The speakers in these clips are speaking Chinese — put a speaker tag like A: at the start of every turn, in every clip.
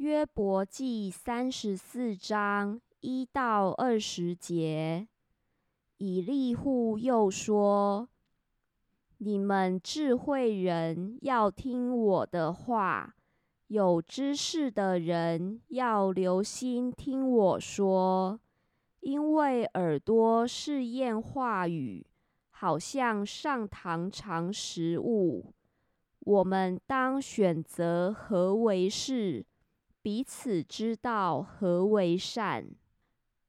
A: 约伯记三十四章一到二十节，以利户又说：“你们智慧人要听我的话，有知识的人要留心听我说，因为耳朵是咽话语，好像上堂尝食物。我们当选择何为是？”彼此知道何为善。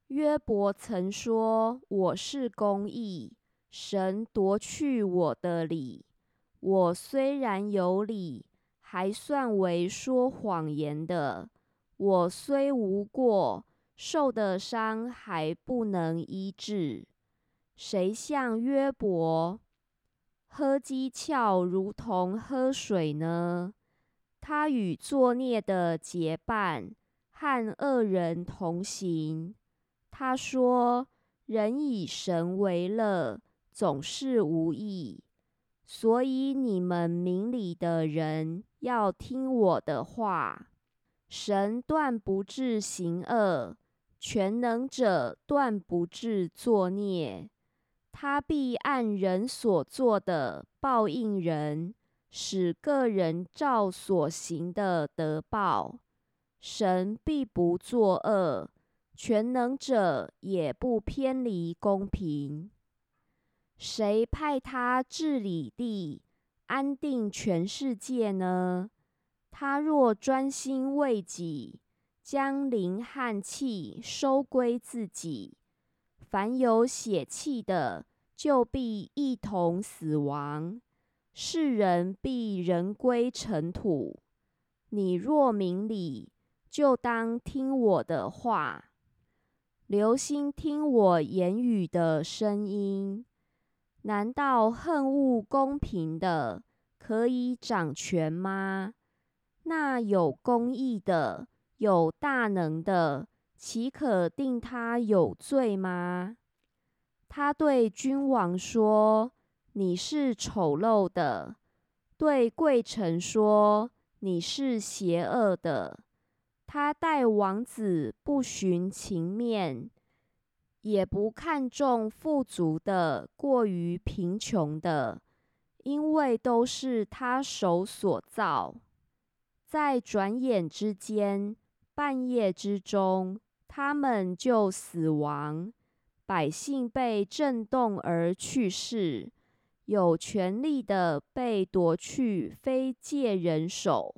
A: 约伯曾说：“我是公义，神夺去我的理。我虽然有理，还算为说谎言的。我虽无过，受的伤还不能医治。谁像约伯？喝鸡壳如同喝水呢？”他与作孽的结伴，和恶人同行。他说：“人以神为乐，总是无益。所以你们明理的人要听我的话。神断不至行恶，全能者断不至作孽。他必按人所做的报应人。”使个人照所行的得报，神必不作恶，全能者也不偏离公平。谁派他治理地，安定全世界呢？他若专心为己，将灵和气收归自己，凡有血气的，就必一同死亡。世人必人归尘土。你若明理，就当听我的话，留心听我言语的声音。难道恨恶公平的可以掌权吗？那有公义的、有大能的，岂可定他有罪吗？他对君王说。你是丑陋的，对贵臣说你是邪恶的。他待王子不寻情面，也不看重富足的过于贫穷的，因为都是他手所造。在转眼之间，半夜之中，他们就死亡，百姓被震动而去世。有权力的被夺去，非借人手。